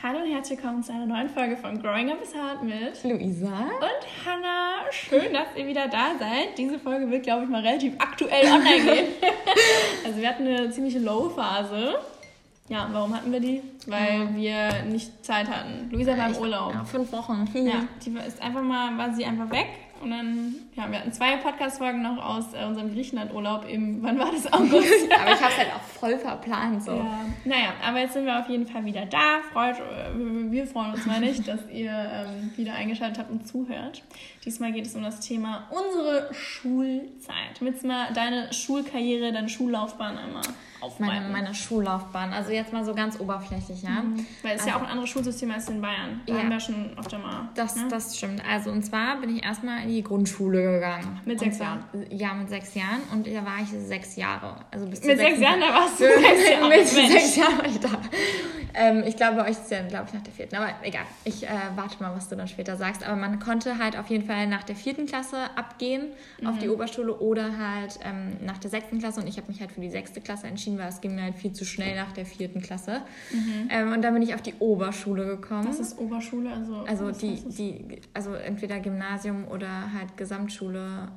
Hallo und herzlich willkommen zu einer neuen Folge von Growing Up is Hard mit Luisa und Hannah. Schön, dass ihr wieder da seid. Diese Folge wird, glaube ich, mal relativ aktuell online gehen. also wir hatten eine ziemliche Low-Phase. Ja, warum hatten wir die? Weil wir nicht Zeit hatten. Luisa war im Urlaub. Ja, fünf Wochen. ja, die ist einfach mal, war sie einfach weg und dann, ja, wir hatten zwei Podcast-Folgen noch aus äh, unserem Griechenland-Urlaub im, wann war das, August? aber ich habe es halt auch voll verplant, so. Ja. Naja, aber jetzt sind wir auf jeden Fall wieder da. Freut, äh, wir freuen uns mal nicht, dass ihr ähm, wieder eingeschaltet habt und zuhört. Diesmal geht es um das Thema unsere Schulzeit. Willst du mal deine Schulkarriere, deine Schullaufbahn einmal meine, meine Schullaufbahn. Also jetzt mal so ganz oberflächlich, ja. Mhm. Weil es also, ja auch ein anderes Schulsystem als in Bayern. Da ja. haben wir schon öfter mal. Das, ne? das stimmt. Also und zwar bin ich erstmal in die Grundschule gegangen. Mit sechs Jahren? Ja, mit sechs Jahren. Und da war ich sechs Jahre. Also bis mit sechs Jahren, da warst du sechs Jahre. mit sechs Jahren war ich da. Ähm, ich glaube, bei euch ist es ja, glaube ich, nach der vierten. Aber egal. Ich äh, warte mal, was du dann später sagst. Aber man konnte halt auf jeden Fall nach der vierten Klasse abgehen mhm. auf die Oberschule oder halt ähm, nach der sechsten Klasse. Und ich habe mich halt für die sechste Klasse entschieden, weil es ging mir halt viel viel zu schnell nach der vierten Klasse. Mhm. Ähm, und dann bin ich auf die Oberschule gekommen. Was ist Oberschule? Also, also, die, die, also entweder Gymnasium oder halt Gesamtschule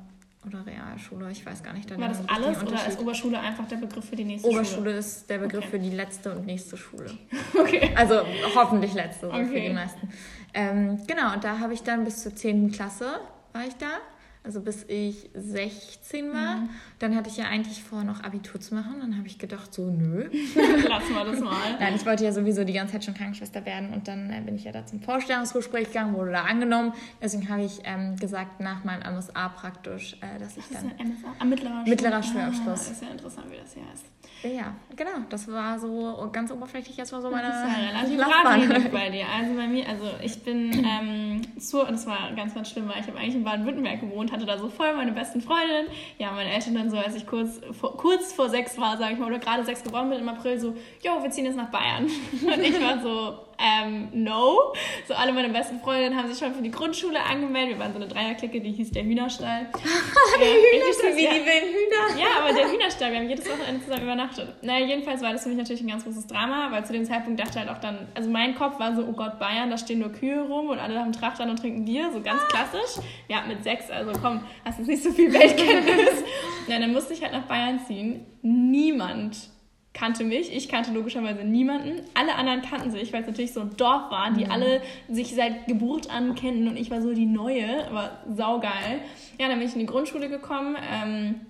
oder Realschule, ich weiß gar nicht. War das alles oder ist Oberschule einfach der Begriff für die nächste Oberschule Schule? Oberschule ist der Begriff okay. für die letzte und nächste Schule. okay. Also hoffentlich letzte, okay. für die meisten. Ähm, genau, und da habe ich dann bis zur 10. Klasse war ich da also bis ich 16 war. Mhm. Dann hatte ich ja eigentlich vor, noch Abitur zu machen. Dann habe ich gedacht, so, nö. Lassen wir das mal. Nein, ich wollte ja sowieso die ganze Zeit schon Krankenschwester werden. Und dann äh, bin ich ja da zum Vorstellungsgespräch gegangen, wurde da angenommen. Deswegen habe ich ähm, gesagt, nach meinem MSA praktisch, äh, dass ich dann... Ist ein MSA? Ah, mittlerer, mittlerer Schulabschluss. Ah, ist ja interessant, wie das hier heißt. Ja, genau. Das war so ganz oberflächlich, das war so meine. Das ja relativ bei dir. Also bei mir, also ich bin ähm, zur, das war ganz, ganz schlimm, weil ich habe eigentlich in Baden-Württemberg gewohnt, hatte da so voll meine besten Freundinnen. Ja, meine Eltern dann so, als ich kurz vor, kurz vor sechs war, sage ich mal, oder gerade sechs geworden bin im April, so, jo, wir ziehen jetzt nach Bayern. Und ich war so, ähm, no. So alle meine besten Freundinnen haben sich schon für die Grundschule angemeldet. Wir waren so eine Dreierklicke, die hieß der Hühnerstall. der Hühnerstall, wie die wilden Hühner. Ja, aber der Hühnerstall, wir haben jedes Wochenende zusammen übernachtet. Naja, jedenfalls war das für mich natürlich ein ganz großes Drama, weil zu dem Zeitpunkt dachte halt auch dann, also mein Kopf war so, oh Gott, Bayern, da stehen nur Kühe rum und alle haben Trachtern und trinken Bier, so ganz klassisch. Ja, mit sechs, also komm, hast jetzt nicht so viel Weltkenntnis. ja, dann musste ich halt nach Bayern ziehen. Niemand kannte mich. Ich kannte logischerweise niemanden. Alle anderen kannten sich, weil es natürlich so ein Dorf war, die mhm. alle sich seit Geburt an kennen und ich war so die Neue, aber saugeil. Ja, dann bin ich in die Grundschule gekommen. Ähm,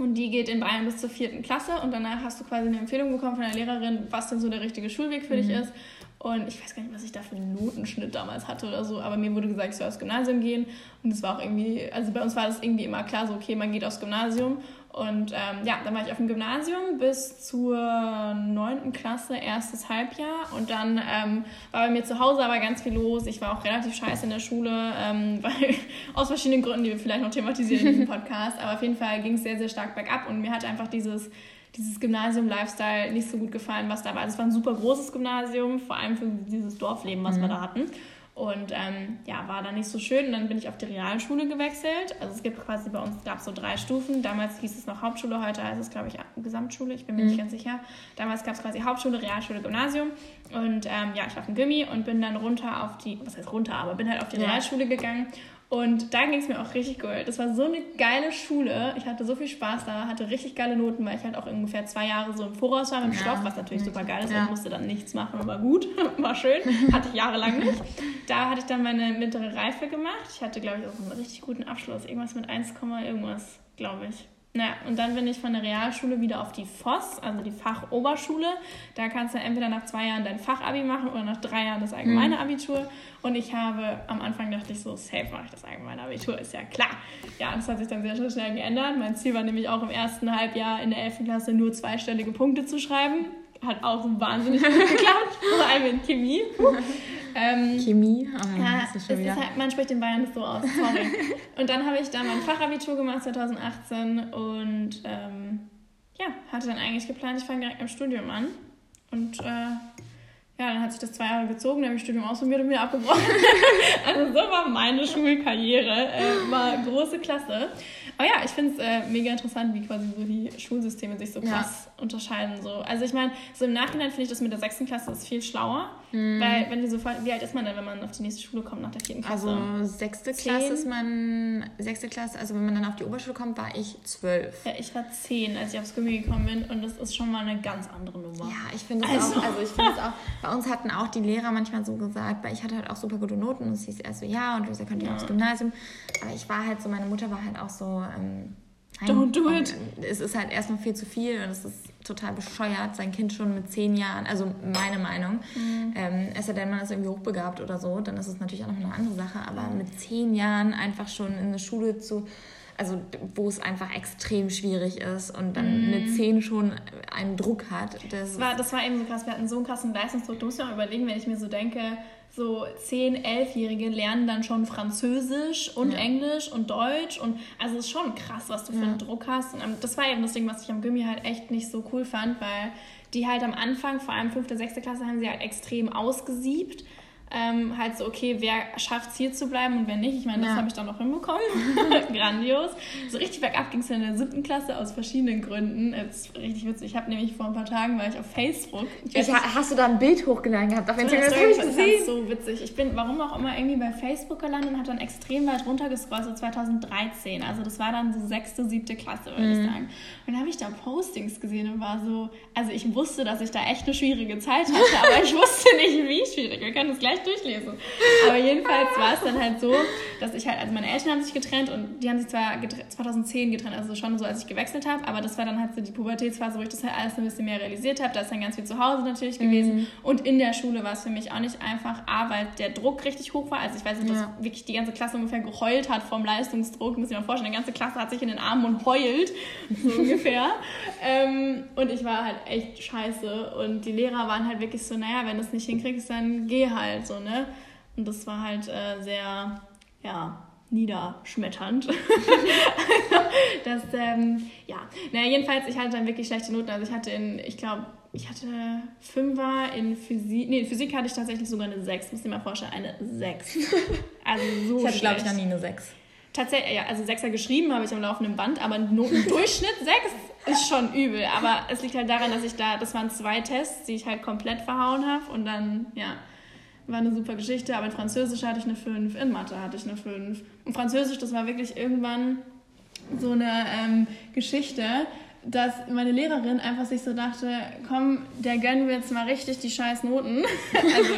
und die geht in Bayern bis zur vierten Klasse und danach hast du quasi eine Empfehlung bekommen von der Lehrerin, was denn so der richtige Schulweg für mhm. dich ist. Und ich weiß gar nicht, was ich da für einen Notenschnitt damals hatte oder so, aber mir wurde gesagt, ich soll aufs Gymnasium gehen. Und es war auch irgendwie, also bei uns war das irgendwie immer klar, so, okay, man geht aufs Gymnasium. Und ähm, ja, dann war ich auf dem Gymnasium bis zur neunten Klasse, erstes Halbjahr. Und dann ähm, war bei mir zu Hause aber ganz viel los. Ich war auch relativ scheiße in der Schule, ähm, weil aus verschiedenen Gründen, die wir vielleicht noch thematisieren in diesem Podcast. Aber auf jeden Fall ging es sehr, sehr stark bergab. Und mir hat einfach dieses, dieses Gymnasium-Lifestyle nicht so gut gefallen, was da war. Also es war ein super großes Gymnasium, vor allem für dieses Dorfleben, was mhm. wir da hatten. Und ähm, ja, war dann nicht so schön. Und dann bin ich auf die Realschule gewechselt. Also es gibt quasi bei uns, gab es so drei Stufen. Damals hieß es noch Hauptschule, heute heißt es, glaube ich, Gesamtschule. Ich bin mir mhm. nicht ganz sicher. Damals gab es quasi Hauptschule, Realschule, Gymnasium. Und ähm, ja, ich war auf dem Gimmi und bin dann runter auf die, was heißt runter, aber bin halt auf die. Realschule gegangen und da ging es mir auch richtig gut. Das war so eine geile Schule. Ich hatte so viel Spaß da, hatte richtig geile Noten, weil ich halt auch ungefähr zwei Jahre so im Voraus war mit dem ja. Stoff, was natürlich super geil ist. Ja. Ich musste dann nichts machen, aber gut, war schön. Hatte ich jahrelang nicht. Da hatte ich dann meine mittlere Reife gemacht. Ich hatte, glaube ich, auch einen richtig guten Abschluss. Irgendwas mit 1, irgendwas, glaube ich. Naja, und dann bin ich von der Realschule wieder auf die FOS, also die Fachoberschule. Da kannst du entweder nach zwei Jahren dein Fachabi machen oder nach drei Jahren das allgemeine mhm. Abitur. Und ich habe, am Anfang dachte ich so, safe mache ich das allgemeine Abitur, ist ja klar. Ja, das hat sich dann sehr, sehr schnell geändert. Mein Ziel war nämlich auch im ersten Halbjahr in der 11. Klasse nur zweistellige Punkte zu schreiben. Hat auch wahnsinnig gut geklappt, vor allem in Chemie. Ähm, Chemie? Oh, ja, ist es ist halt, man spricht in Bayern so aus, sorry. und dann habe ich da mein Fachabitur gemacht 2018 und ähm, ja, hatte dann eigentlich geplant, ich fange direkt im Studium an. Und äh, ja, dann hat sich das zwei Jahre gezogen, dann habe ich Studium ausprobiert und wieder abgebrochen. also so war meine Schulkarriere. Äh, war große Klasse. Aber ja, ich finde es äh, mega interessant, wie quasi so die Schulsysteme sich so krass ja. unterscheiden. So. Also ich meine, so im Nachhinein finde ich das mit der sechsten Klasse ist viel schlauer Mhm. Weil, wenn du sofort, wie alt ist man denn, wenn man auf die nächste Schule kommt nach der vierten Klasse? Also, sechste zehn? Klasse ist man, sechste Klasse, also wenn man dann auf die Oberschule kommt, war ich zwölf. Ja, ich war zehn, als ich aufs Gymnasium gekommen bin und das ist schon mal eine ganz andere Nummer. Ja, ich finde es also. auch, also ich finde es auch, bei uns hatten auch die Lehrer manchmal so gesagt, weil ich hatte halt auch super gute Noten und es hieß erst so, ja, und Luisa könnt ihr ja. aufs Gymnasium. Aber ich war halt so, meine Mutter war halt auch so, ähm, Don't do it. Es ist halt erstmal viel zu viel und es ist total bescheuert, sein Kind schon mit zehn Jahren, also meine Meinung, mhm. ähm, es sei denn, man ist irgendwie hochbegabt oder so, dann ist es natürlich auch noch eine andere Sache, aber mit zehn Jahren einfach schon in eine Schule zu, also wo es einfach extrem schwierig ist und dann mhm. mit zehn schon einen Druck hat. Das, das, war, das war eben so krass, wir hatten so einen krassen Leistungsdruck, du musst dir mal überlegen, wenn ich mir so denke, so 10-, 11-Jährige lernen dann schon Französisch und ja. Englisch und Deutsch. Und also es ist schon krass, was du für einen Druck hast. Und das war eben das Ding, was ich am Gimmi halt echt nicht so cool fand, weil die halt am Anfang, vor allem 5., 6. Klasse, haben sie halt extrem ausgesiebt ähm, halt so, okay, wer schafft es hier zu bleiben und wer nicht. Ich meine, das ja. habe ich dann noch hinbekommen. Grandios. So richtig bergab ging es in der siebten Klasse aus verschiedenen Gründen. Das ist richtig witzig. Ich habe nämlich vor ein paar Tagen war ich auf Facebook. Ich ich, hast du da ein Bild hochgeladen gehabt auf Instagram? Das, das habe ich gesehen. So witzig. Ich bin, warum auch immer, irgendwie bei Facebook gelandet und habe dann extrem weit runtergescrollt, so 2013. Also das war dann so sechste, siebte Klasse, würde mhm. ich sagen. Und dann habe ich da Postings gesehen und war so, also ich wusste, dass ich da echt eine schwierige Zeit hatte, aber ich wusste nicht, wie schwierig. Wir können das gleich gleich durchlesen. Aber jedenfalls war es dann halt so, dass ich halt, also meine Eltern haben sich getrennt und die haben sich zwar getrennt, 2010 getrennt, also schon so, als ich gewechselt habe, aber das war dann halt so die Pubertätsphase, wo ich das halt alles ein bisschen mehr realisiert habe. Da ist dann ganz viel zu Hause natürlich gewesen. Mhm. Und in der Schule war es für mich auch nicht einfach, A, weil der Druck richtig hoch war. Also ich weiß nicht, ja. dass wirklich die ganze Klasse ungefähr geheult hat vom Leistungsdruck. Muss ich mir vorstellen, die ganze Klasse hat sich in den Armen und heult, so ungefähr. ähm, und ich war halt echt scheiße. Und die Lehrer waren halt wirklich so, naja, wenn du es nicht hinkriegst, dann geh halt so, ne? Und das war halt äh, sehr, ja, niederschmetternd. das, ähm, ja, naja, jedenfalls, ich hatte dann wirklich schlechte Noten. Also ich hatte in, ich glaube, ich hatte Fünfer in Physik, nee, in Physik hatte ich tatsächlich sogar eine 6, muss ich dir mal vorstellen, eine 6. Also so Ich hatte, glaube ich, noch nie eine 6. Tatsächlich, ja, also Sechser geschrieben habe ich am laufenden Band, aber Notendurchschnitt 6 ist schon übel. Aber es liegt halt daran, dass ich da, das waren zwei Tests, die ich halt komplett verhauen habe und dann, ja, war eine super Geschichte, aber in Französisch hatte ich eine 5, in Mathe hatte ich eine 5. Und Französisch, das war wirklich irgendwann so eine ähm, Geschichte, dass meine Lehrerin einfach sich so dachte, komm, der gönnen wir jetzt mal richtig die scheiß Noten. also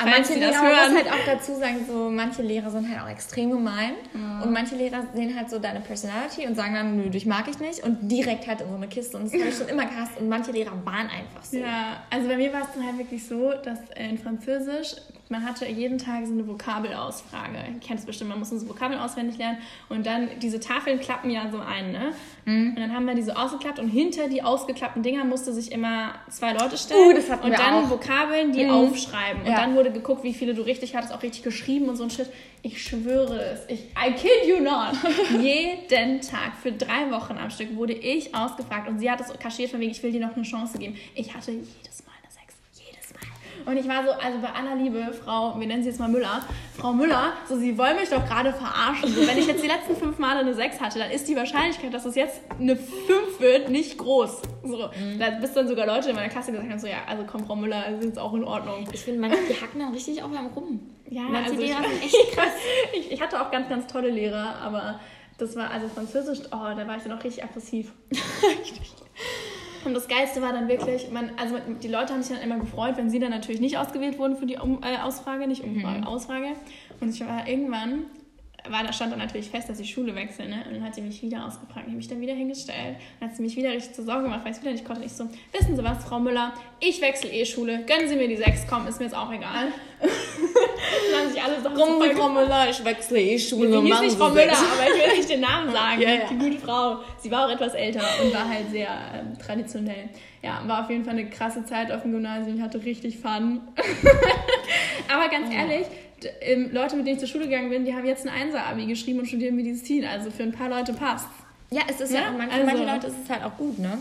aber manche Lehrer, man muss halt auch dazu sagen, so manche Lehrer sind halt auch extrem gemein. Ja. und manche Lehrer sehen halt so deine Personality und sagen dann, nö, dich mag ich nicht. Und direkt halt in so eine Kiste. Und das habe ich schon immer gehasst. Und manche Lehrer waren einfach so. Ja, also bei mir war es dann halt wirklich so, dass in Französisch man hatte jeden Tag so eine Vokabelausfrage. Ihr kennt es bestimmt, man muss so Vokabeln auswendig lernen. Und dann, diese Tafeln klappen ja so ein, ne? Mhm. Und dann haben wir die so ausgeklappt und hinter die ausgeklappten Dinger musste sich immer zwei Leute stellen. Uh, das hatten und wir dann auch. Vokabeln, die mhm. aufschreiben. Und ja. dann wurde geguckt, wie viele du richtig hattest, auch richtig geschrieben und so ein Shit. Ich schwöre es. Ich, I kid you not. jeden Tag für drei Wochen am Stück wurde ich ausgefragt und sie hat es kaschiert von wegen, ich will dir noch eine Chance geben. Ich hatte jedes Mal und ich war so, also bei aller Liebe, Frau, wir nennen sie jetzt mal Müller, Frau Müller, so, Sie wollen mich doch gerade verarschen. So, wenn ich jetzt die letzten fünf Male eine 6 hatte, dann ist die Wahrscheinlichkeit, dass es jetzt eine 5 wird, nicht groß. So, mhm. Da bis dann sogar Leute in meiner Klasse gesagt haben, so, ja, also komm, Frau Müller, ist jetzt auch in Ordnung. Ich finde, manche, die hacken dann richtig auf einem rum. Ja, manche also Lehrer sind echt krass. ich, ich hatte auch ganz, ganz tolle Lehrer, aber das war, also Französisch, oh, da war ich dann auch richtig aggressiv. Und das Geilste war dann wirklich, man, also die Leute haben sich dann immer gefreut, wenn sie dann natürlich nicht ausgewählt wurden für die um, äh, Ausfrage, nicht Umfrage, mhm. Ausfrage. Und ich war irgendwann, war, da stand dann natürlich fest, dass ich Schule wechsle, ne? Und dann hat sie mich wieder ausgefragt. Ich habe mich dann wieder hingestellt. Dann hat sie mich wieder richtig zur Sorge gemacht, weil ich es wieder nicht konnte. Und ich so, wissen Sie was, Frau Müller, ich wechsle eh Schule. Gönnen Sie mir die sechs, komm, ist mir jetzt auch egal. haben sich alle Komm, Frau Müller, ich wechsle eh Schule. Die hieß nicht Frau Müller, aber ich will nicht den Namen sagen. ja, ja. Die gute Frau. Sie war auch etwas älter und war halt sehr ähm, traditionell. Ja, war auf jeden Fall eine krasse Zeit auf dem Gymnasium. Ich hatte richtig Fun. aber ganz ehrlich, ähm, Leute, mit denen ich zur Schule gegangen bin, die haben jetzt ein Einser-Abi geschrieben und studieren Medizin. Also für ein paar Leute passt. Ja, es ist ja, ja auch, manche, also, manche Leute ist es halt auch gut, ne?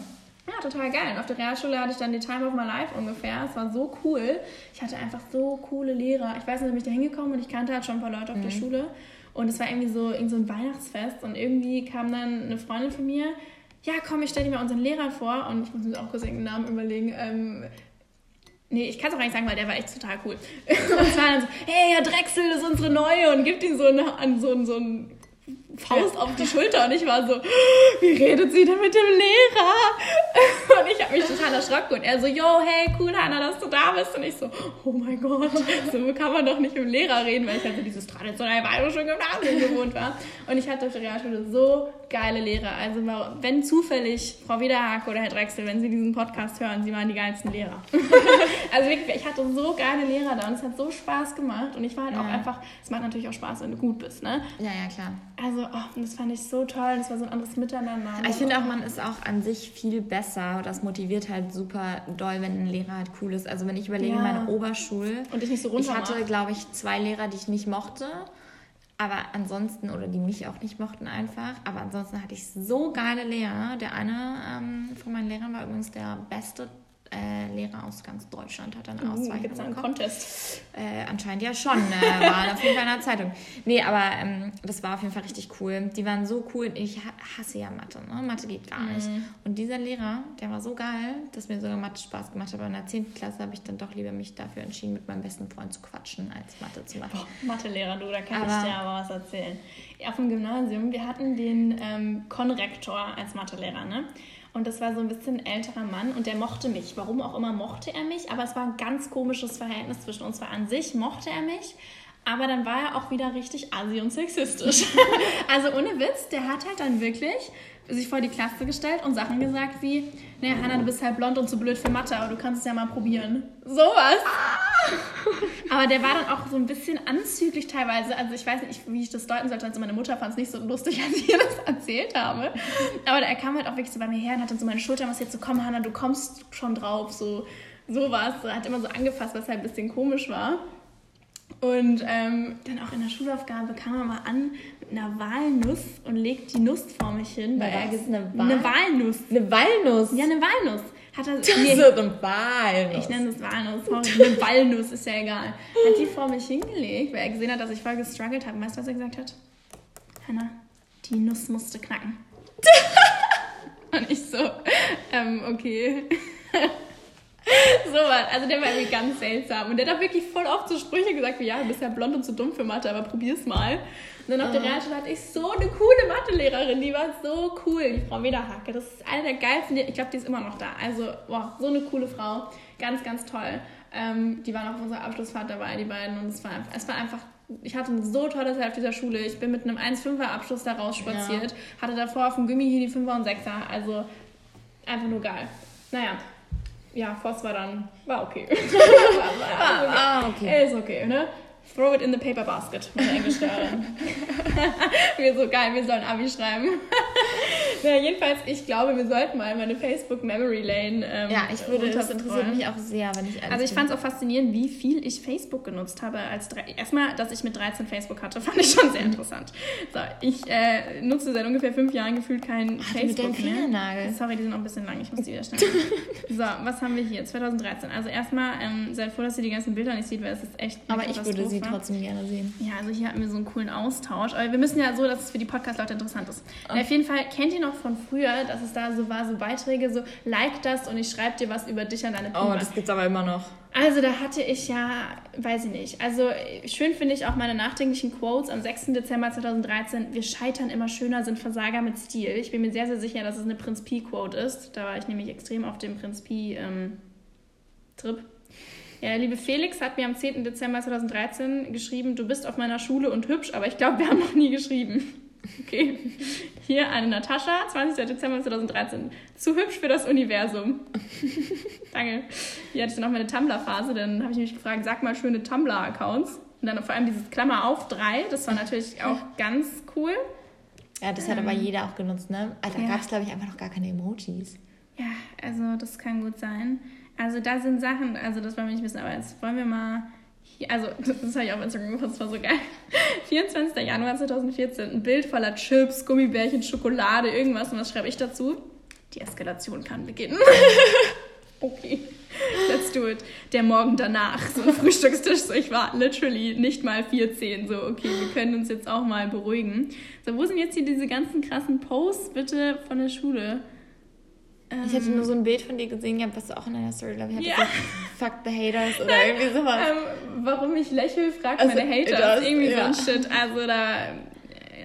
Ja, total geil. Und auf der Realschule hatte ich dann die Time of my life ungefähr. Es war so cool. Ich hatte einfach so coole Lehrer. Ich weiß nicht, bin ich da hingekommen und ich kannte halt schon ein paar Leute auf mhm. der Schule. Und es war irgendwie so, irgendwie so ein Weihnachtsfest. Und irgendwie kam dann eine Freundin von mir. Ja, komm, ich stelle dir mal unseren Lehrer vor. Und ich muss mir auch kurz den Namen überlegen. Ähm, Nee, ich kann es auch gar nicht sagen, weil der war echt total cool. Und zwar dann so, hey, Herr Drechsel, das ist unsere Neue und gibt ihm so einen, so einen, so einen Faust auf die Schulter und ich war so, wie redet sie denn mit dem Lehrer? Und ich habe mich total erschrocken und er so, yo, hey, cool, Hanna, dass du da bist. Und ich so, oh mein Gott, so kann man doch nicht mit dem Lehrer reden, weil ich halt so dieses traditionelle bayerische Gymnasium gewohnt war. Und ich hatte auf der Realschule so geile Lehrer. Also wenn zufällig Frau Wiederhake oder Herr Drechsel, wenn Sie diesen Podcast hören, Sie waren die geilsten Lehrer. also wirklich, ich hatte so geile Lehrer da und es hat so Spaß gemacht und ich war halt ja. auch einfach, es macht natürlich auch Spaß, wenn du gut bist, ne? Ja, ja, klar. Also, oh, das fand ich so toll, das war so ein anderes Miteinander. Ich finde auch, man ist auch an sich viel besser. Das motiviert halt super doll, wenn ein Lehrer halt cool ist. Also wenn ich überlege, ja. meine Oberschule. Und ich nicht so runter Ich hatte, glaube ich, zwei Lehrer, die ich nicht mochte. Aber ansonsten, oder die mich auch nicht mochten einfach, aber ansonsten hatte ich so geile Lehrer. Der eine ähm, von meinen Lehrern war übrigens der beste äh, Lehrer aus ganz Deutschland hat dann uh, Auszeichnung Gibt es einen Contest? Äh, anscheinend ja schon, äh, war auf jeden Fall in der Zeitung. Nee, aber ähm, das war auf jeden Fall richtig cool. Die waren so cool. Ich hasse ja Mathe, ne? Mathe geht gar nicht. Mhm. Und dieser Lehrer, der war so geil, dass mir sogar Mathe Spaß gemacht hat. Aber in der 10. Klasse habe ich dann doch lieber mich dafür entschieden, mit meinem besten Freund zu quatschen, als Mathe zu machen. Oh, Mathelehrer, du, da kann aber, ich dir aber was erzählen. Auf dem Gymnasium, wir hatten den ähm, Konrektor als Mathelehrer, ne? Und das war so ein bisschen ein älterer Mann und der mochte mich. Warum auch immer mochte er mich, aber es war ein ganz komisches Verhältnis zwischen uns. Weil an sich mochte er mich, aber dann war er auch wieder richtig assi und sexistisch. also ohne Witz, der hat halt dann wirklich sich vor die Klasse gestellt und Sachen gesagt wie, naja, Hanna, du bist halt blond und zu blöd für Mathe, aber du kannst es ja mal probieren. Sowas. aber der war dann auch so ein bisschen anzüglich teilweise. Also ich weiß nicht, wie ich das deuten sollte. Also meine Mutter fand es nicht so lustig, als ich ihr das erzählt habe. Aber er kam halt auch wirklich so bei mir her und hat dann so meine Schulter was jetzt so, komm Hanna, du kommst schon drauf. So sowas. Er hat immer so angefasst, was halt ein bisschen komisch war. Und ähm, dann auch in der Schulaufgabe kam er mal an mit einer Walnuss und legt die Nuss vor mich hin. Weil er eine, Wal eine Walnuss. Eine Walnuss? Ja, eine Walnuss. Hat er, das nee, ist eine Walnuss. Ich nenne das Walnuss. Sorry, eine Walnuss ist ja egal. Hat die vor mich hingelegt, weil er gesehen hat, dass ich voll gestruggelt habe. Weißt du, was er gesagt hat? Hannah, die Nuss musste knacken. und ich so, ähm, okay. So was. Also der war irgendwie ganz seltsam. Und der hat auch wirklich voll oft so Sprüche gesagt wie, ja, du bist ja blond und zu dumm für Mathe, aber probier's mal. Und dann auf der Realschule hatte ich so eine coole Mathelehrerin, die war so cool, die Frau Wederhacke. Das ist eine der geilsten, ich glaube, die ist immer noch da. Also, wow, so eine coole Frau. Ganz, ganz toll. Ähm, die waren auf unserer Abschlussfahrt dabei, die beiden. Und es war, es war einfach ich hatte eine so tolle Zeit auf dieser Schule. Ich bin mit einem 1,5er Abschluss da rausspaziert. Ja. Hatte davor auf dem Gummi hier die 5er und 6er. Also einfach nur geil. Naja, ja, Voss war dann, war okay. war, war, ah, okay. Ist okay, ne? Throw it in the paper basket, meine Englischlehrerin. wir so geil, wir sollen Abi schreiben. Na, jedenfalls, ich glaube, wir sollten mal meine Facebook Memory Lane. Ähm, ja, ich würde, das interessiert mich auch sehr, wenn ich Also, ich fand es auch faszinierend, wie viel ich Facebook genutzt habe. Als Erstmal, dass ich mit 13 Facebook hatte, fand ich schon sehr interessant. So, ich äh, nutze seit ungefähr fünf Jahren gefühlt kein Ach, Facebook mit mehr. Sorry, die sind auch ein bisschen lang, ich muss die wieder schneiden. so, was haben wir hier? 2013. Also, erstmal, ähm, seid froh, dass ihr die ganzen Bilder nicht seht, weil es ist echt. Aber ich würde sie trotzdem gerne sehen. Ja, also hier hatten wir so einen coolen Austausch. Aber wir müssen ja so, dass es für die Podcast-Leute interessant ist. Okay. Auf jeden Fall, kennt ihr noch von früher, dass es da so war, so Beiträge, so like das und ich schreibe dir was über dich an deine Puma. Oh, das gibt's aber immer noch. Also da hatte ich ja, weiß ich nicht. Also schön finde ich auch meine nachdenklichen Quotes am 6. Dezember 2013. Wir scheitern immer schöner, sind Versager mit Stil. Ich bin mir sehr, sehr sicher, dass es eine Prinz Pi Quote ist. Da war ich nämlich extrem auf dem Prinz Pi ähm, Trip. Ja, liebe Felix hat mir am 10. Dezember 2013 geschrieben, du bist auf meiner Schule und hübsch, aber ich glaube, wir haben noch nie geschrieben. Okay. Hier eine Natascha, 20. Dezember 2013. Zu hübsch für das Universum. Danke. Hier hatte ich dann auch meine Tumblr-Phase, dann habe ich mich gefragt, sag mal schöne Tumblr-Accounts. Und dann vor allem dieses Klammer auf 3, das war natürlich auch ganz cool. Ja, das hat aber ähm, jeder auch genutzt, ne? Alter, ja. gab es, glaube ich, einfach noch gar keine Emojis. Ja, also das kann gut sein. Also da sind Sachen, also das wollen wir nicht wissen, aber jetzt wollen wir mal hier, also das habe ich auf Instagram gefunden, das war so geil. 24. Januar 2014, ein Bild voller Chips, Gummibärchen, Schokolade, irgendwas. Und was schreibe ich dazu? Die Eskalation kann beginnen. okay, let's do it. Der Morgen danach, so ein Frühstückstisch, so ich war literally nicht mal 14, so okay, wir können uns jetzt auch mal beruhigen. So, wo sind jetzt hier diese ganzen krassen Posts bitte von der Schule? Ich hatte nur so ein Bild von dir gesehen, gehabt, was du auch in deiner Story, glaube ich, hattest. Ja. Fuck the haters oder irgendwie sowas. Ähm, warum ich lächle, fragt also, meine Haters. Irgendwie ja. so ein Shit. Also da,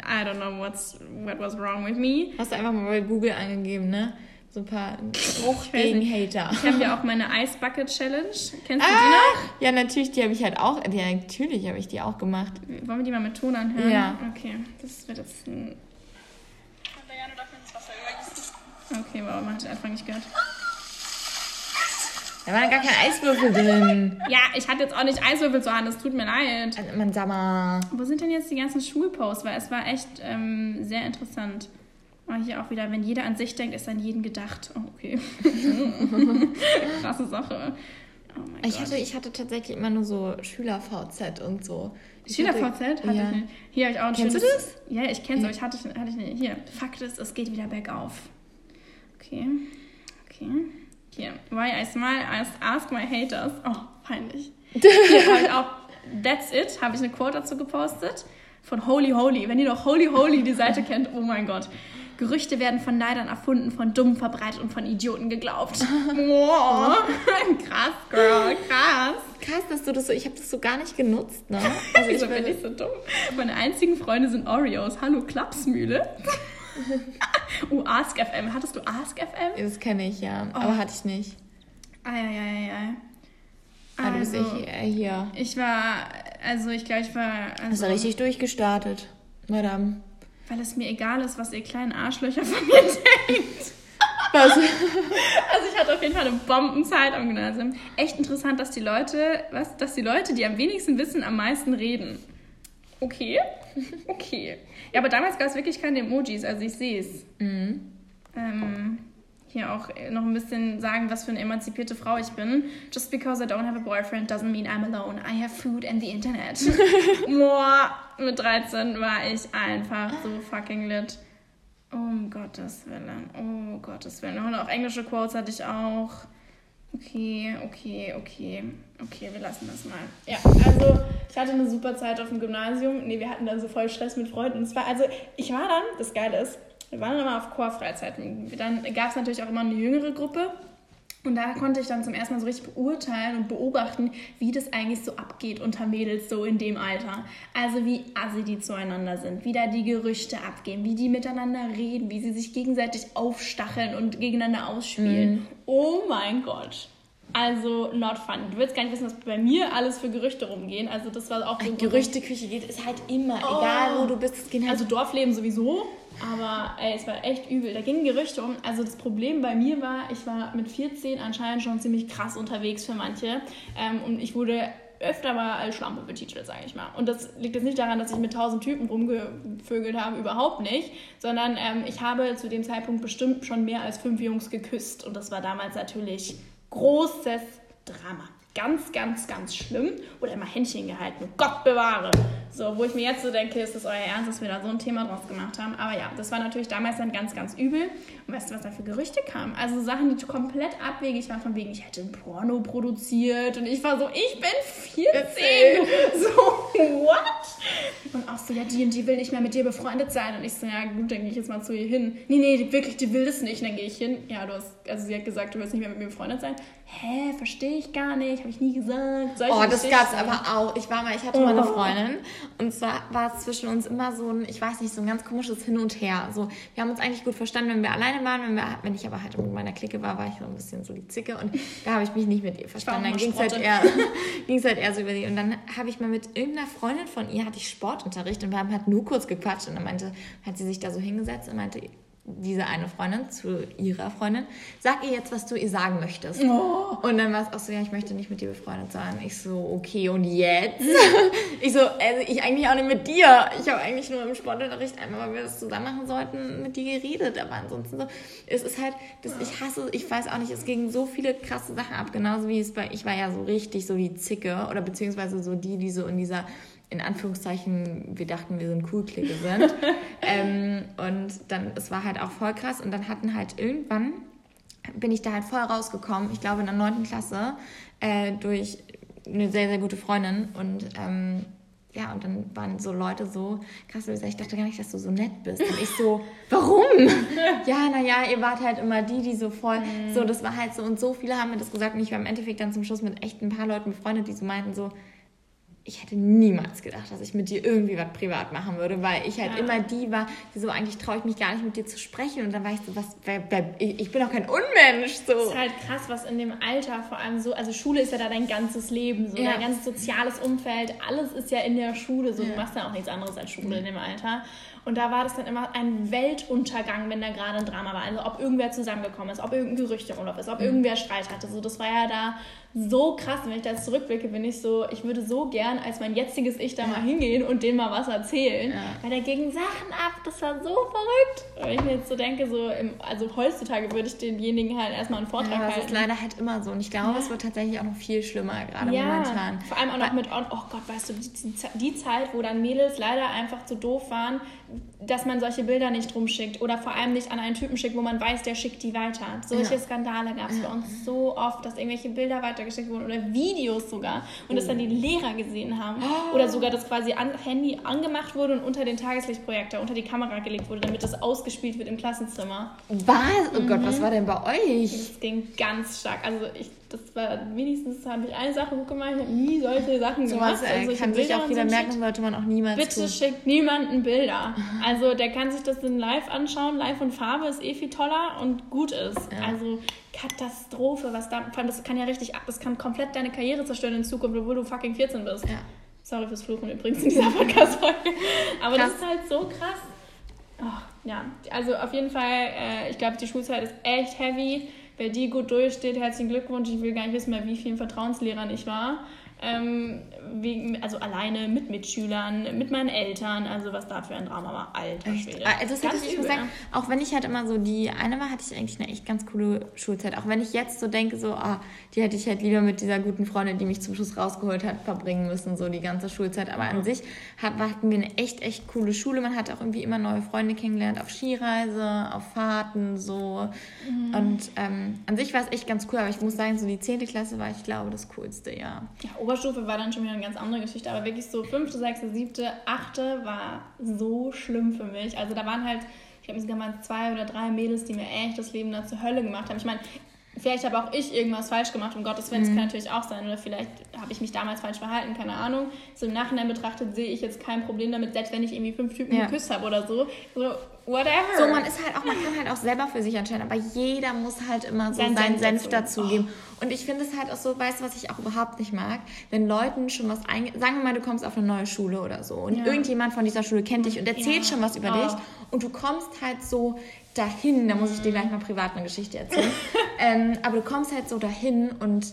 I don't know what's, what was wrong with me. Hast du einfach mal bei Google angegeben, ne? So ein paar Spruch gegen Hater. Ich habe ja auch meine Ice Bucket Challenge. Kennst du ah, die noch? Ja, natürlich, die habe ich halt auch. Ja, natürlich habe ich die auch gemacht. Wollen wir die mal mit Ton anhören? Ja. Okay, das wird jetzt ein Okay, wow, man hat einfach nicht gehört. Da war gar kein Eiswürfel drin. Ja, ich hatte jetzt auch nicht Eiswürfel zur Hand, das tut mir leid. Also, man sag mal. Wo sind denn jetzt die ganzen Schulposts? Weil es war echt ähm, sehr interessant. Oh, hier auch wieder, wenn jeder an sich denkt, ist an jeden gedacht. Oh, okay. Krasse Sache. Oh ich, hatte, ich hatte tatsächlich immer nur so Schüler-VZ und so. Schüler-VZ? Hatte ja. ich nicht. Hier habe ich auch ein Kennst schönes... du das? Ja, ich kenne es, ja. aber ich hatte, hatte ich nicht. Hier, Fakt ist, es geht wieder bergauf. Okay. Okay. Hier. Why I smile, I ask my haters. Oh, peinlich. Hier habe ich auch That's It, habe ich eine Quote dazu gepostet. Von Holy Holy. Wenn ihr doch Holy Holy die Seite kennt, oh mein Gott. Gerüchte werden von Neidern erfunden, von Dummen verbreitet und von Idioten geglaubt. wow. krass, Girl, krass. Krass, dass du das so, ich habe das so gar nicht genutzt, ne? Also ich bin nicht so dumm. Meine einzigen Freunde sind Oreos. Hallo, Klapsmühle. oh, AskFM. Hattest du AskFM? Das kenne ich, ja. Oh. Aber hatte ich nicht. Eieieiei. Ah, du bist also, hier. Ich war, also ich glaube, ich war... Also, Hast du richtig durchgestartet, Madame. Weil es mir egal ist, was ihr kleinen Arschlöcher von mir denkt. Was? also ich hatte auf jeden Fall eine Bombenzeit am Gymnasium. Echt interessant, dass die Leute, was, dass die Leute, die am wenigsten wissen, am meisten reden. Okay, okay. Ja, aber damals gab es wirklich keine Emojis, also ich sehe es. Mhm. Ähm, hier auch noch ein bisschen sagen, was für eine emanzipierte Frau ich bin. Just because I don't have a boyfriend doesn't mean I'm alone. I have food and the Internet. Boah, mit 13 war ich einfach so fucking lit. Um Gottes Willen, oh Gottes Willen. Und auch englische Quotes hatte ich auch. Okay, okay, okay. Okay, wir lassen das mal. Ja, also ich hatte eine super Zeit auf dem Gymnasium. Nee, wir hatten da so voll Stress mit Freunden. Und zwar, also ich war dann, das Geile ist, wir waren dann immer auf Chorfreizeiten. Dann gab es natürlich auch immer eine jüngere Gruppe. Und da konnte ich dann zum ersten Mal so richtig beurteilen und beobachten, wie das eigentlich so abgeht unter Mädels so in dem Alter. Also wie assi die zueinander sind, wie da die Gerüchte abgehen, wie die miteinander reden, wie sie sich gegenseitig aufstacheln und gegeneinander ausspielen. Mhm. Oh mein Gott. Also not fun. Du willst gar nicht wissen, was bei mir alles für Gerüchte rumgehen. Also das war auch so Gerüchteküche geht ist halt immer, oh. egal wo du bist. Halt also Dorfleben sowieso, aber ey, es war echt übel. Da gingen Gerüchte um. Also das Problem bei mir war, ich war mit 14 anscheinend schon ziemlich krass unterwegs für manche ähm, und ich wurde öfter mal als Schlampe betitelt, sage ich mal. Und das liegt jetzt nicht daran, dass ich mit tausend Typen rumgevögelt habe, überhaupt nicht, sondern ähm, ich habe zu dem Zeitpunkt bestimmt schon mehr als fünf Jungs geküsst und das war damals natürlich großes Drama. Ganz, ganz, ganz schlimm. Oder immer Händchen gehalten. Gott bewahre. So, wo ich mir jetzt so denke, ist das euer Ernst, dass wir da so ein Thema draus gemacht haben. Aber ja, das war natürlich damals dann ganz, ganz übel. Und weißt du, was da für Gerüchte kamen? Also Sachen, die komplett abwegig waren, von wegen, ich hätte ein Porno produziert. Und ich war so, ich bin 14. so, what? Und auch so, ja, die und die will nicht mehr mit dir befreundet sein. Und ich so, ja, gut, dann gehe ich jetzt mal zu ihr hin. Nee, nee, wirklich, die will das nicht. Und dann gehe ich hin. Ja, du hast, also sie hat gesagt, du willst nicht mehr mit mir befreundet sein. Hä, verstehe ich gar nicht, habe ich nie gesagt. Solche oh, das gab es aber auch. Ich war mal, ich hatte oh. mal eine Freundin und zwar war es zwischen uns immer so ein, ich weiß nicht, so ein ganz komisches Hin und Her. So, wir haben uns eigentlich gut verstanden, wenn wir alleine waren, wenn, wir, wenn ich aber halt mit meiner Clique war, war ich so ein bisschen so die Zicke und da habe ich mich nicht mit ihr verstanden. Dann ging es halt, eher, halt eher so über sie. Und dann habe ich mal mit irgendeiner Freundin von ihr, hatte ich Sportunterricht und wir haben halt nur kurz gequatscht. Und dann meinte, hat sie sich da so hingesetzt und meinte, diese eine Freundin zu ihrer Freundin, sag ihr jetzt, was du ihr sagen möchtest. Oh. Und dann war es auch so, ja, ich möchte nicht mit dir befreundet sein. Ich so, okay, und jetzt? ich so, also ich eigentlich auch nicht mit dir. Ich habe eigentlich nur im Sportunterricht einmal, weil wir das zusammen machen sollten, mit dir geredet. Aber ansonsten so, es ist halt, das, ich hasse, ich weiß auch nicht, es gingen so viele krasse Sachen ab, genauso wie es bei, ich war ja so richtig so wie Zicke oder beziehungsweise so die, die so in dieser in Anführungszeichen, wir dachten, wir sind cool Clique sind. ähm, und dann, es war halt auch voll krass. Und dann hatten halt irgendwann, bin ich da halt voll rausgekommen, ich glaube in der 9. Klasse, äh, durch eine sehr, sehr gute Freundin. Und ähm, ja, und dann waren so Leute so, krass, ich dachte gar nicht, dass du so nett bist. Und ich so, warum? ja, naja, ihr wart halt immer die, die so voll, mhm. so, das war halt so, und so viele haben mir das gesagt, und ich war im Endeffekt dann zum Schluss mit echt ein paar Leuten befreundet, die so meinten so, ich hätte niemals gedacht, dass ich mit dir irgendwie was privat machen würde, weil ich halt ja. immer die war, die so, eigentlich traue ich mich gar nicht mit dir zu sprechen. Und dann war ich so, was, wer, wer, ich bin doch kein Unmensch. So. Das ist halt krass, was in dem Alter vor allem so, also Schule ist ja da dein ganzes Leben, so ja. dein ganzes soziales Umfeld, alles ist ja in der Schule, so ja. du machst ja auch nichts anderes als Schule in dem Alter. Und da war das dann immer ein Weltuntergang, wenn da gerade ein Drama war. Also ob irgendwer zusammengekommen ist, ob irgendein Gerücht im Urlaub ist, ob mhm. irgendwer Streit hatte. So, das war ja da so krass. wenn ich da jetzt zurückblicke, bin ich so, ich würde so gern als mein jetziges Ich da ja. mal hingehen und denen mal was erzählen. Ja. Weil der ging Sachen ab, das war so verrückt. Wenn ich mir jetzt so denke, so im, also heutzutage würde ich denjenigen halt erstmal einen Vortrag ja, halten. Das ist leider halt immer so. Und ich glaube, es wird tatsächlich auch noch viel schlimmer, gerade ja, momentan. Vor allem auch noch mit, oh Gott, weißt du, die, die Zeit, wo dann Mädels leider einfach zu doof waren, dass man solche Bilder nicht rumschickt oder vor allem nicht an einen Typen schickt, wo man weiß, der schickt die weiter. Solche ja. Skandale gab es ja. bei uns so oft, dass irgendwelche Bilder weitergeschickt wurden oder Videos sogar und oh. das dann die Lehrer gesehen haben. Oh. Oder sogar das quasi an Handy angemacht wurde und unter den Tageslichtprojektor, unter die Kamera gelegt wurde, damit das ausgespielt wird im Klassenzimmer. Was? Oh mhm. Gott, was war denn bei euch? Das ging ganz stark. Also ich das war wenigstens habe ich eine Sache gut gemacht. Ich habe nie solche Sachen so gemacht. Was, äh, also kann sich auch wieder merken, sollte man auch niemals Bitte tun. schickt niemanden Bilder. Also der kann sich das dann live anschauen. Live und Farbe ist eh viel toller und gut ist. Ja. Also Katastrophe, was da, das kann ja richtig, das kann komplett deine Karriere zerstören in Zukunft, obwohl du fucking 14 bist. Ja. Sorry fürs Fluchen übrigens in dieser Podcast-Folge. Aber krass. das ist halt so krass. Oh, ja, also auf jeden Fall, äh, ich glaube, die Schulzeit ist echt heavy. Wer die gut durchsteht, herzlichen Glückwunsch. Ich will gar nicht wissen mehr, wie vielen Vertrauenslehrern ich war ähm, wie, also alleine mit Mitschülern, mit meinen Eltern, also was da für ein Drama war, alter? Schwede. Also das hätte ich gesagt, auch wenn ich halt immer so die eine war, hatte ich eigentlich eine echt ganz coole Schulzeit. Auch wenn ich jetzt so denke, so, ah, die hätte ich halt lieber mit dieser guten Freundin, die mich zum Schluss rausgeholt hat, verbringen müssen, so die ganze Schulzeit. Aber an sich hat, hatten wir eine echt, echt coole Schule. Man hat auch irgendwie immer neue Freunde kennengelernt auf Skireise, auf Fahrten, so. Mhm. Und ähm, an sich war es echt ganz cool, aber ich muss sagen, so die 10. Klasse war, ich glaube, das coolste, ja. Ja, Oberstufe war dann schon wieder eine ganz andere Geschichte, aber wirklich so fünfte, sechste, siebte, achte war so schlimm für mich. Also da waren halt, ich habe sogar mal zwei oder drei Mädels, die mir echt das Leben da zur Hölle gemacht haben. Ich meine, vielleicht habe auch ich irgendwas falsch gemacht, um Gottes Willen, mhm. das kann natürlich auch sein. Oder vielleicht habe ich mich damals falsch verhalten, keine Ahnung. So im Nachhinein betrachtet sehe ich jetzt kein Problem damit, selbst wenn ich irgendwie fünf Typen ja. geküsst habe oder so. So, whatever. So, man ist halt auch, man kann halt auch selber für sich entscheiden, aber jeder muss halt immer so Sein seinen Senf dazugeben. Oh. Und ich finde es halt auch so, weißt du, was ich auch überhaupt nicht mag? Wenn Leuten schon was einge... Sagen wir mal, du kommst auf eine neue Schule oder so und ja. irgendjemand von dieser Schule kennt dich und erzählt ja. schon was über oh. dich und du kommst halt so dahin, da muss ich dir gleich mal privat eine Geschichte erzählen. ähm, aber du kommst halt so dahin und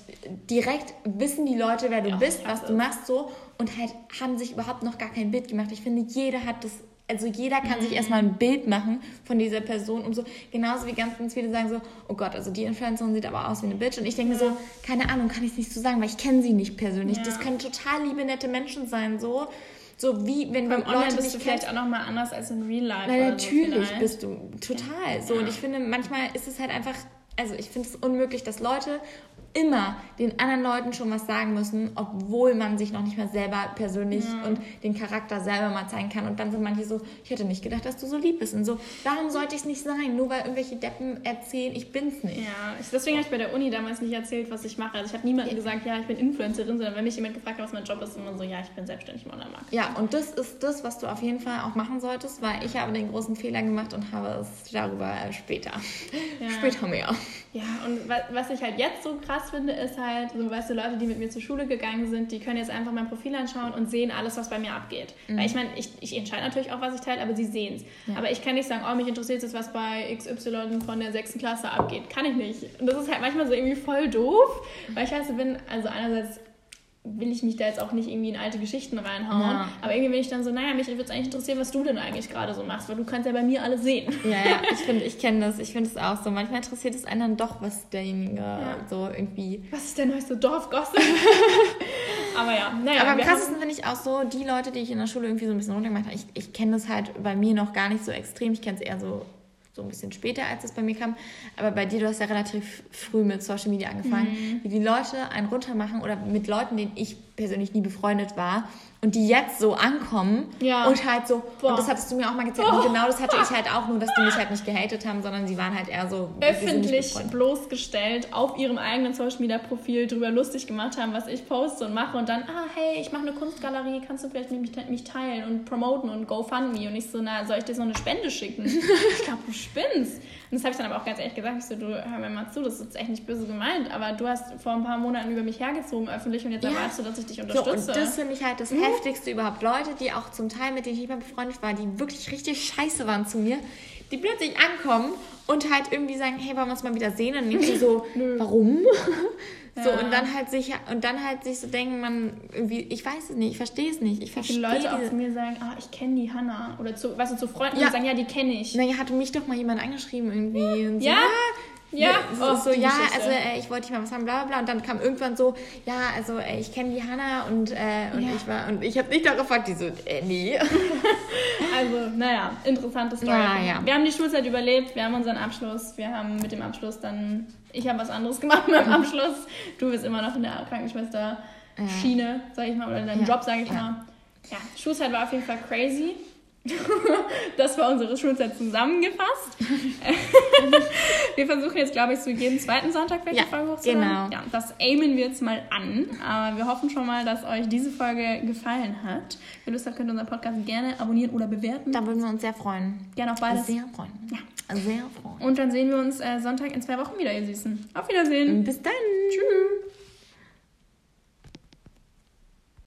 direkt wissen die Leute, wer du ja, bist, was du machst, so und halt haben sich überhaupt noch gar kein Bild gemacht. Ich finde, jeder hat das also jeder kann mhm. sich erstmal ein Bild machen von dieser Person und so, genauso wie ganz, ganz viele sagen so, oh Gott, also die Influencerin sieht aber aus wie eine Bitch und ich denke mir so, keine Ahnung, kann ich es nicht so sagen, weil ich kenne sie nicht persönlich. Ja. Das können total liebe, nette Menschen sein, so. So wie wenn Beim Leute Online bist du vielleicht auch nochmal anders als in Real Life. Na, natürlich so bist du total so. Und ich finde, manchmal ist es halt einfach also ich finde es unmöglich, dass Leute immer den anderen Leuten schon was sagen müssen, obwohl man sich noch nicht mal selber persönlich ja. und den Charakter selber mal zeigen kann. Und dann sind manche so, ich hätte nicht gedacht, dass du so lieb bist. Und so, warum sollte ich es nicht sein? Nur weil irgendwelche Deppen erzählen, ich bin's nicht. Ja, deswegen habe ich bei der Uni damals nicht erzählt, was ich mache. Also ich habe niemandem ja. gesagt, ja, ich bin Influencerin, sondern wenn mich jemand gefragt hat, was mein Job ist, immer so, ja, ich bin selbstständig im Online-Marketing. Ja, und das ist das, was du auf jeden Fall auch machen solltest, weil ich habe den großen Fehler gemacht und habe es darüber später. Ja. Später mehr. Ja, und was ich halt jetzt so krass finde, ist halt, so weißt du, Leute, die mit mir zur Schule gegangen sind, die können jetzt einfach mein Profil anschauen und sehen alles, was bei mir abgeht. Mhm. Weil ich meine, ich, ich entscheide natürlich auch, was ich teile, aber sie sehen es. Ja. Aber ich kann nicht sagen, oh, mich interessiert jetzt, was bei XY von der sechsten Klasse abgeht. Kann ich nicht. Und das ist halt manchmal so irgendwie voll doof, weil ich halt bin, also einerseits will ich mich da jetzt auch nicht irgendwie in alte Geschichten reinhauen. Ja. Aber irgendwie bin ich dann so, naja, mich würde es eigentlich interessieren, was du denn eigentlich gerade so machst, weil du kannst ja bei mir alles sehen. Ja, ja, ich finde, ich kenne das, ich finde es auch so. Manchmal interessiert es einen dann doch, was derjenige ja. so irgendwie. Was ist der neueste Dorfgossip? aber ja, naja. Aber am krassesten finde ich auch so, die Leute, die ich in der Schule irgendwie so ein bisschen runtergemacht habe, ich, ich kenne das halt bei mir noch gar nicht so extrem. Ich kenne es eher so so ein bisschen später, als es bei mir kam. Aber bei dir, du hast ja relativ früh mit Social Media angefangen, mhm. wie die Leute einen runtermachen oder mit Leuten, denen ich persönlich nie befreundet war und die jetzt so ankommen ja. und halt so, Boah. und das hattest du mir auch mal gezeigt, oh. und genau das hatte ich halt auch, nur dass die mich halt nicht gehatet haben, sondern sie waren halt eher so öffentlich bloßgestellt, auf ihrem eigenen Social Media Profil drüber lustig gemacht haben, was ich poste und mache und dann, ah, hey, ich mache eine Kunstgalerie, kannst du vielleicht mich, mich teilen und promoten und GoFundMe und ich so, na, soll ich dir so eine Spende schicken? ich glaube, du spinnst. Und das habe ich dann aber auch ganz ehrlich gesagt, ich so, du hör mir mal zu, das ist echt nicht böse gemeint, aber du hast vor ein paar Monaten über mich hergezogen öffentlich und jetzt ja. erwartest du, dass ich dich unterstütze. So, und das finde ich halt das mhm. Heftigste überhaupt. Leute, die auch zum Teil, mit denen ich nicht mehr befreundet war, die wirklich richtig scheiße waren zu mir, die plötzlich ankommen und halt irgendwie sagen, hey, wollen wir uns mal wieder sehen? Und ich so, warum? So, ja. und dann halt sich und dann halt sich so denken, man irgendwie, ich weiß es nicht, ich verstehe es nicht. Ich verstehe Leute diese... auch zu mir sagen, ah, ich kenne die Hanna. Oder zu, weißt du, zu Freunden ja. sagen, ja, die kenne ich. Naja, hatte mich doch mal jemand angeschrieben irgendwie. Und so, ja? Ja, so, oh, so ja, also äh, ich wollte dich mal was haben, bla bla bla. Und dann kam irgendwann so, ja, also äh, ich kenne die Hanna und, äh, und ja. ich war, und ich habe nicht darauf gefragt, die so, äh, nee. also, naja, interessante Story. Ja. Wir haben die Schulzeit überlebt, wir haben unseren Abschluss, wir haben mit dem Abschluss dann, ich habe was anderes gemacht mit dem Abschluss. Du bist immer noch in der Krankenschwester-Schiene, sag ich mal, oder in deinem Job, sag ich mal. Ja, Schulzeit war auf jeden Fall crazy. Das war unsere Schulzeit zusammengefasst. wir versuchen jetzt, glaube ich, zu jedem zweiten Sonntag welche ja, Folge hochzuladen. Genau. Ja, das aimen wir jetzt mal an. Aber wir hoffen schon mal, dass euch diese Folge gefallen hat. Wenn ihr Lust habt, könnt ihr unseren Podcast gerne abonnieren oder bewerten. Da würden wir uns sehr freuen. Gerne auf beides. Sehr freuen. Ja. Sehr freuen. Und dann sehen wir uns äh, Sonntag in zwei Wochen wieder, ihr Süßen. Auf Wiedersehen. Bis dann. Tschüss.